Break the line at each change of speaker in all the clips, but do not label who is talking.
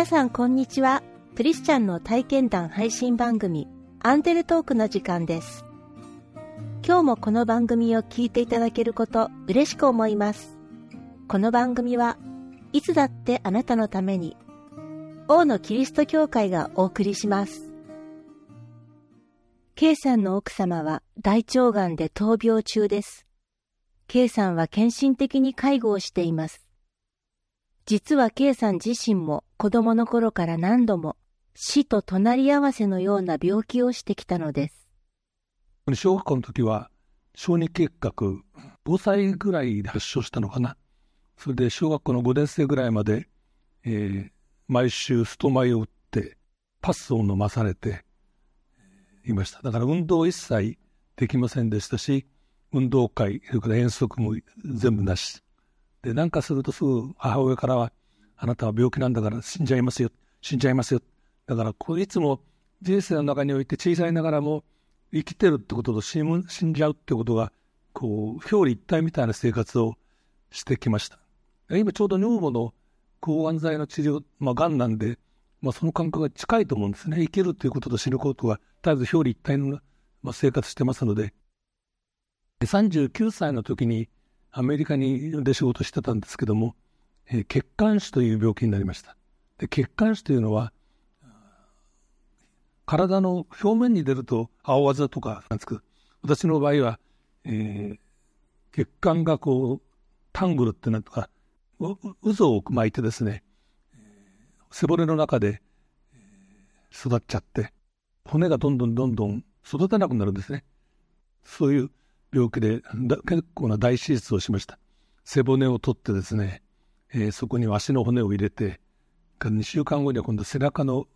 皆さんこんにちは。クリスチャンの体験談配信番組、アンデルトークの時間です。今日もこの番組を聞いていただけること嬉しく思います。この番組はいつだってあなたのために、王のキリスト教会がお送りします。K さんの奥様は大腸がんで闘病中です。K さんは献身的に介護をしています。実は K さん自身も子供の頃から何度も死と隣り合わせのような病気をしてきたのです。
小学校の時は小児結核5歳ぐらいで発症したのかな。それで小学校の5年生ぐらいまで、えー、毎週ストマイを打ってパスを飲まされていました。だから運動一切できませんでしたし、運動会、それから遠足も全部なし。で、なんかするとすぐ母親からは、あなたは病気なんだから死んじゃいますよ。死んじゃいますよ。だから、こういつも人生の中において小さいながらも生きてるってことと死ん死んじゃうってことが、こう、表裏一体みたいな生活をしてきました。今ちょうど女房の抗がん剤の治療、まあ、がんなんで、まあ、その感覚が近いと思うんですね。生きるということと死ぬことは、絶えず表裏一体の、まあ、生活してますので、39歳の時にアメリカにで仕事してたんですけども、えー、血管腫という病気になりました。で血管腫というのは、体の表面に出ると青あざとかなんですけど、私の場合は、えー、血管がこう、タングルってなんとか、渦を巻いてですね、背骨の中で育っちゃって、骨がどんどんどんどん育たなくなるんですね。そういう病気で結構な大手術をしました。背骨を取ってですね、えー、そこに足の骨を入れて、2週間後には今度背中の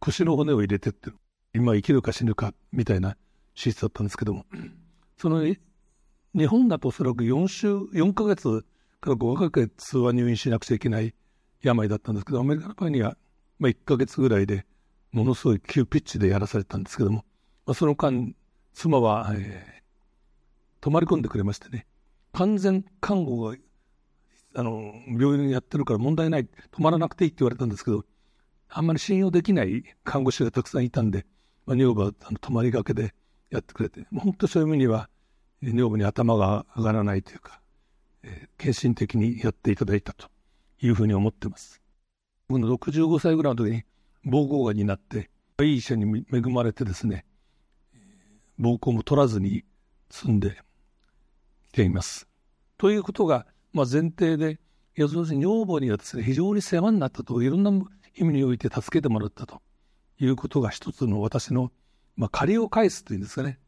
腰の骨を入れてって、今生きるか死ぬかみたいな手術だったんですけども、その日本だとおそらく4週、4ヶ月から5ヶ月は入院しなくちゃいけない病だったんですけど、アメリカの場合には、まあ、1ヶ月ぐらいでものすごい急ピッチでやらされたんですけども、まあ、その間、妻は、えー、泊まり込んでくれましてね、完全看護が、あの、病院やってるから問題ない、泊まらなくていいって言われたんですけど、あんまり信用できない看護師がたくさんいたんで、まあ、女房はあの泊まりがけでやってくれて、本当そういう意味には、女房に頭が上がらないというか、えー、献身的にやっていただいたというふうに思ってます。僕の65歳ぐらいの時に膀胱がんになって、いい医者に恵まれてですね、膀胱も取らずに済んでています。ということが、まあ、前提で、要するに女房にはですね、非常に世話になったと、いろんな意味において助けてもらったということが一つの私の、まあ、借りを返すというんですかね。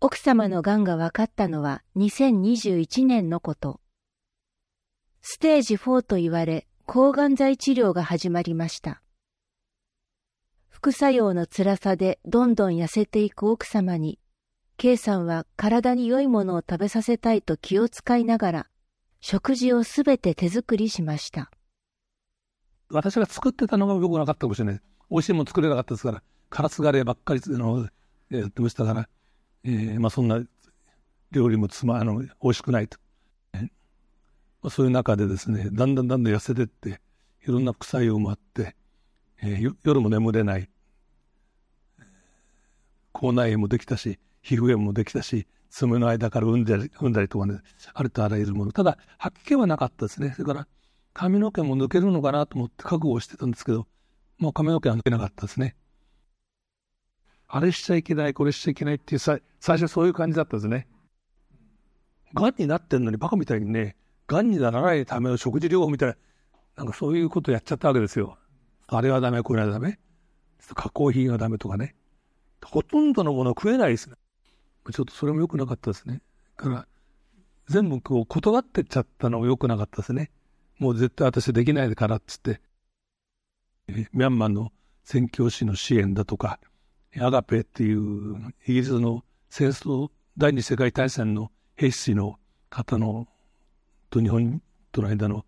奥様の癌が分かったのは2021年のこと。ステージ4と言われ、抗がん剤治療が始まりました。副作用の辛さでどんどん痩せていく奥様に、K さんは体に良いものを食べさせたいと気を使いながら、食事をすべて手作りしました。
私が作ってたのがよくなかったかもしれない。美味しいもの作れなかったですから、カラスガレーばっかりのやってましたから、えー、まあそんな料理もつま、あの、美味しくないと。まあ、そういう中でですね、だんだんだんだん痩せてって、いろんな副作用もあって、えー、夜も眠れない。口内炎もできたし、皮膚炎もできたし、爪の間から産んだり、産んだりとかね、ありとあらゆるもの。ただ、吐き気はなかったですね。それから、髪の毛も抜けるのかなと思って覚悟をしてたんですけど、もう髪の毛は抜けなかったですね。あれしちゃいけない、これしちゃいけないっていう最初そういう感じだったんですね。癌になってんのにバカみたいにね、癌にならないための食事療法みたいな、なんかそういうことやっちゃったわけですよ。あれはダメ、これはダメ。加工品はダメとかね。ほとんどのものは食えないですね。ちょっとそれも良くなかったですね。だから、全部こう断ってっちゃったのも良くなかったですね。もう絶対私できないからっつって、ミャンマーの宣教師の支援だとか、アガペっていうイギリスの戦争、第二次世界大戦の兵士の方のと日本との間の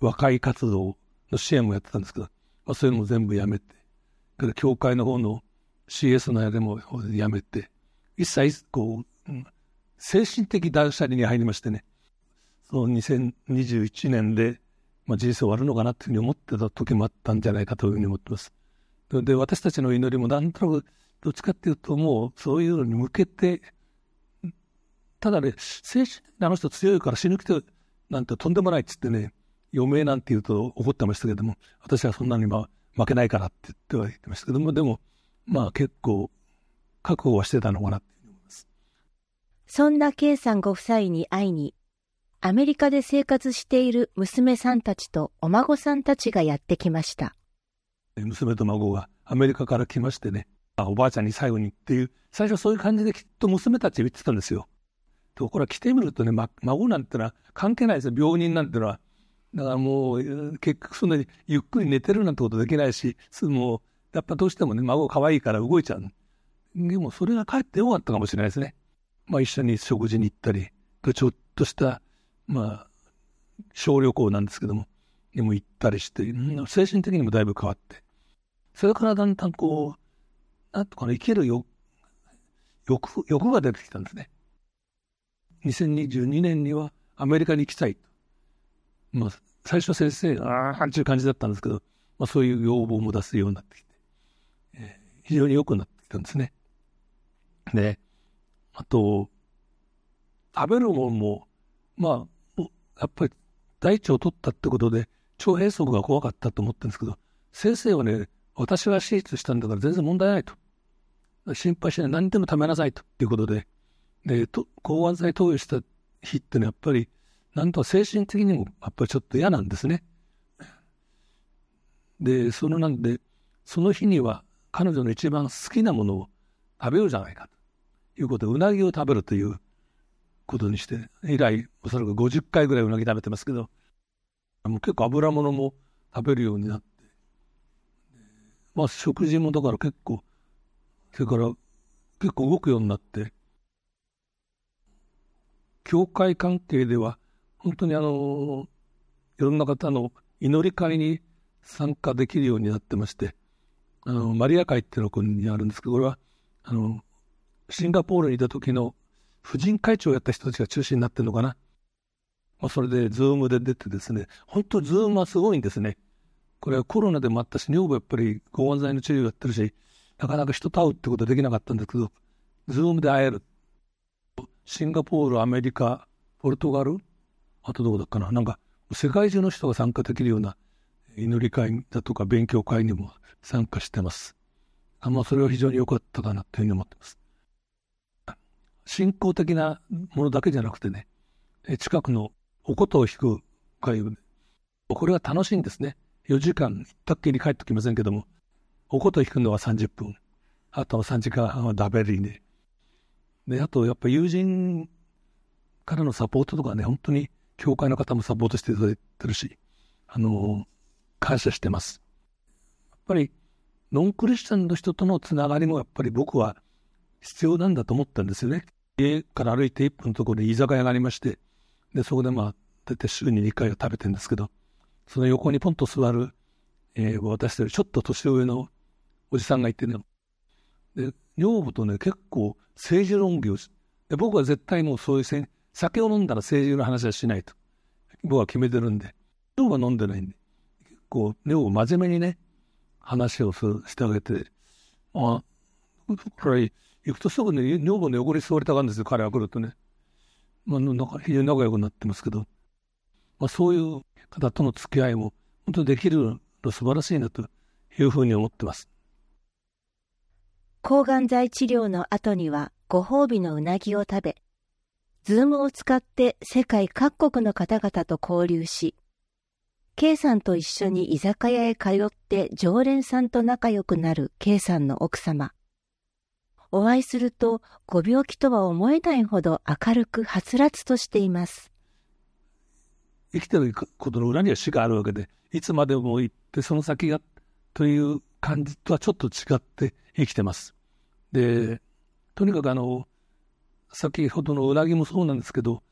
和解活動の支援もやってたんですけど、まあ、そういうのも全部やめて、から教会の方の CS のやでもやめて、一切こう、精神的断捨離に入りましてね、その2021年でまあ、人生終わるのかなというふうに思ってた時もあったんじゃないかというふうに思ってます。で、私たちの祈りもなんとなく、どっちかっていうと、もうそういうのに向けて、ただね、精神的にあの人強いから死ぬ気なんてとんでもないっつってね、余命なんて言うと怒ってましたけども、私はそんなにまあ負けないからって言っては言ってましたけども、でも、まあ結構、覚悟はしてたのかなって思います。
そんな K さんご夫妻に会いに、アメリカで生活している娘さんたちとお孫さんたちがやってきました。
娘と孫がアメリカから来ましてね、あおばあちゃんに最後にっていう、最初そういう感じできっと娘たち言ってたんですよ。ところが来てみるとね、ま、孫なんてのは関係ないですよ、病人なんてのは。だからもう、結局そんなにゆっくり寝てるなんてことできないし、もう、やっぱどうしてもね、孫可愛いから動いちゃう。でもそれが帰ってよかったかもしれないですね。まあ一緒に食事に行ったり、ちょっとした、まあ、小旅行なんですけども、にも行ったりして、精神的にもだいぶ変わって。それからだんだんこう、なんとかね、生きる欲、欲、欲が出てきたんですね。2022年にはアメリカに行きたい。まあ、最初は先生、ああ、っていう感じだったんですけど、まあそういう要望も出すようになってきて、非常に良くなってきたんですね。で、あと、食べるものも、まあ、やっぱり大腸を取ったってことで、腸閉塞が怖かったと思ってるんですけど、先生はね、私は手術したんだから全然問題ないと。心配しない。何でも食べなさいと。いうことで、で、と抗がん剤投与した日ってのはやっぱり、なんと精神的にもやっぱりちょっと嫌なんですね。で、そのなんで、その日には彼女の一番好きなものを食べようじゃないかと。いうことで、うなぎを食べるということにして、以来、おそらく50回ぐらいうなぎ食べてますけど、もう結構油物も食べるようになって、まあ食事もだから結構、それから結構動くようになって、教会関係では、本当にあの、いろんな方の祈り会に参加できるようになってまして、あの、マリア会っていうのがにあるんですけど、これは、あの、シンガポールにいた時の婦人会長をやった人たちが中心になってるのかな。まあ、それで、ズームで出てですね、本当、ズームはすごいんですね。これはコロナでもあったし、女房やっぱり抗がん剤の治療やってるし、なかなか人と会うってことはできなかったんですけど、ズームで会える。シンガポール、アメリカ、ポルトガル、あとどこだっかな、なんか世界中の人が参加できるような祈り会だとか勉強会にも参加してます。あまあ、それは非常に良かったかなというふうに思ってます。信仰的なものだけじゃなくてね、近くのお琴を弾く会これは楽しいんですね。4時間、たっきり帰ってきませんけども、お琴弾くのは30分、あとは3時間半はダベリーね。で、あとやっぱ友人からのサポートとかね、本当に教会の方もサポートしていただいてるし、あの、感謝してます。やっぱり、ノンクリスチャンの人とのつながりもやっぱり僕は必要なんだと思ったんですよね。家から歩いて1分のところに居酒屋がありまして、で、そこでまあ、大体週に2回は食べてるんですけど、その横にポンと座る、えー、私よりちょっと年上のおじさんがいてね、で、女房とね、結構政治論議をし、で僕は絶対もうそういうせ酒を飲んだら政治の話はしないと。僕は決めてるんで。女房は飲んでないんで。構、女房真面目にね、話をすしてあげて、あ、これ、行くとすぐね、女房の横に座りたがるんですよ、彼が来るとね。まあ、なんか非常に仲良くなってますけど、まあ、そういう方との付き合いも、本当にできるの素晴らしいなというふうに思ってます。
抗がん剤治療の後にはご褒美のうなぎを食べ、ズームを使って世界各国の方々と交流し、K さんと一緒に居酒屋へ通って常連さんと仲良くなる K さんの奥様。お会いするとご病気とは思えないほど明るくはつらつとしています。
生きてることの裏には死があるわけで、いつまでも行ってその先がという感じとはちょっと違って生きてます。で、とにかくあの、先ほどのうなぎもそうなんですけど、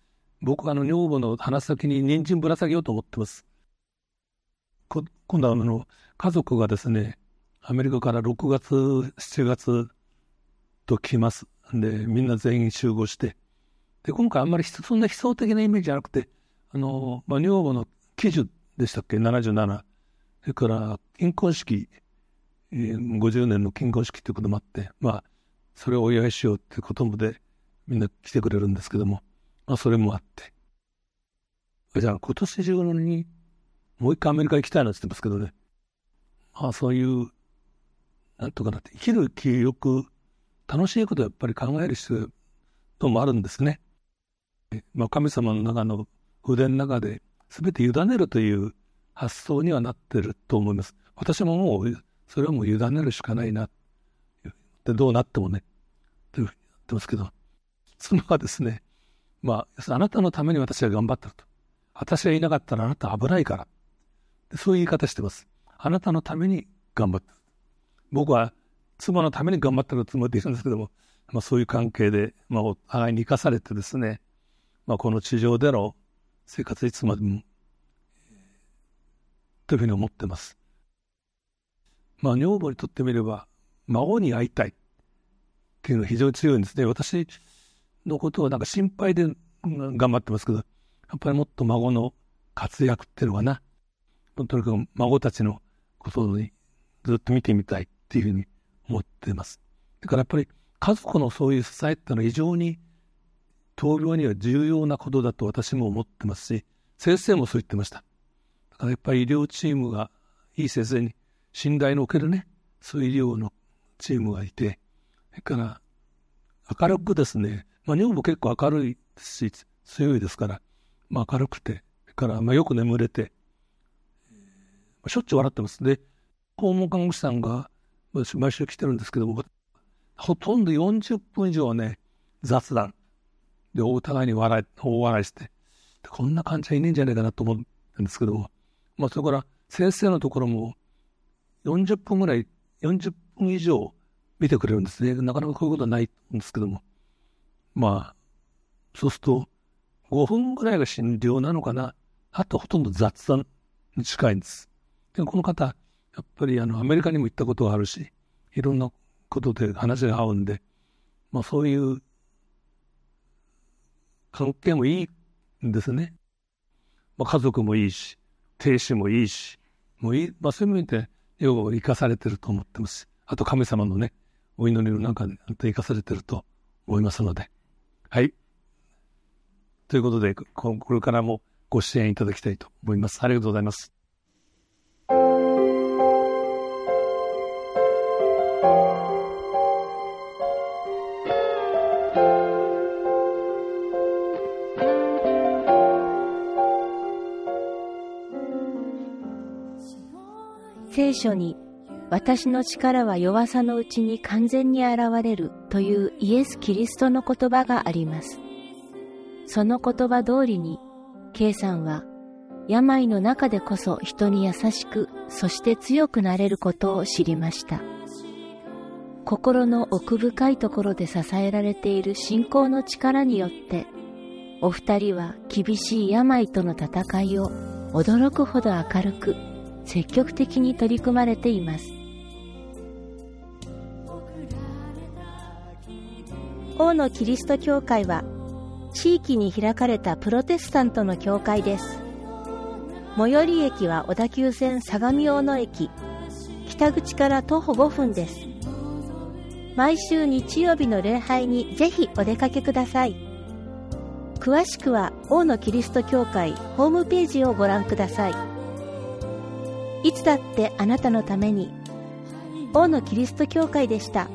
僕はあの女房の鼻先に人参ぶら下げようと思ってます。今度はあの、家族がですね、アメリカから6月、7月と来ます。で、みんな全員集合して。で、今回あんまりそんな悲壮的なイメージじゃなくて、あの、まあ、女房の喜寿でしたっけ、77。それから金婚式、えー、50年の金婚式ということもあって、まあ、それをお祝いしようっていうこともで、みんな来てくれるんですけども、まあ、それもあって。じゃあ、今年中に、もう一回アメリカ行きたいなって言ってますけどね。まあ、そういう、なんとかなって、生きる気よく、楽しいことをやっぱり考える必要もあるんですね。まあ、神様の中の筆の中で、全て委ねるという発想にはなってると思います。私ももう、それはもう委ねるしかないな。で、どうなってもね、というふうにやってますけど、妻はですね、まあ、あなたのために私は頑張ってると。私がいなかったらあなた危ないから。そういう言い方してます。あなたのために頑張ってる。僕は妻のために頑張ってるつもりでいるんですけども、まあ、そういう関係で、まあ、お互いに生かされてですね、まあ、この地上での生活いつまでも、というふうに思ってます。まあ、女房にとってみれば、孫に会いたいっていうのが非常に強いんですね。私のことをなんか心配で頑張ってますけど、やっぱりもっと孫の活躍っていうのはな、とにかく孫たちのことにずっと見てみたいっていうふうに思ってます。だからやっぱり家族のそういう支えっていうのは非常に闘病には重要なことだと私も思ってますし、先生もそう言ってました。だからやっぱり医療チームがいい先生に信頼のおけるね、そういう医療のチームがいて、それから明るくですね、まあ、女房結構明るいし、強いですから、まあ、明るくて、それからまあよく眠れて、しょっちゅう笑ってます。で、訪問看護師さんが私毎週来てるんですけども、ほとんど40分以上はね、雑談。で、お互いに笑い、大笑いして、こんな患者いねえんじゃないかなと思うんですけども、まあ、それから先生のところも40分ぐらい、40分以上見てくれるんですね。なかなかこういうことはないんですけども。まあ、そうすると、5分ぐらいが診療なのかな。あとほとんど雑談に近いんです。でこの方、やっぱりあのアメリカにも行ったことがあるし、いろんなことで話が合うんで、まあそういう関係もいいんですね。まあ、家族もいいし、亭主もいいし、もういい、まあ、そういう意味で、要は生かされてると思ってます。あと神様のね、お祈りの中で生かされてると思いますので。はい。ということで、これからもご支援いただきたいと思います。ありがとうございます。
聖書に私の力は弱さのうちに完全に現れるというイエス・キリストの言葉があります。その言葉通りに、K さんは病の中でこそ人に優しく、そして強くなれることを知りました。心の奥深いところで支えられている信仰の力によって、お二人は厳しい病との戦いを驚くほど明るく積極的に取り組まれています。王のキリスト教会は地域に開かれたプロテスタントの教会です。最寄り駅は小田急線相模大野駅。北口から徒歩5分です。毎週日曜日の礼拝にぜひお出かけください。詳しくは王のキリスト教会ホームページをご覧ください。いつだってあなたのために王のキリスト教会でした。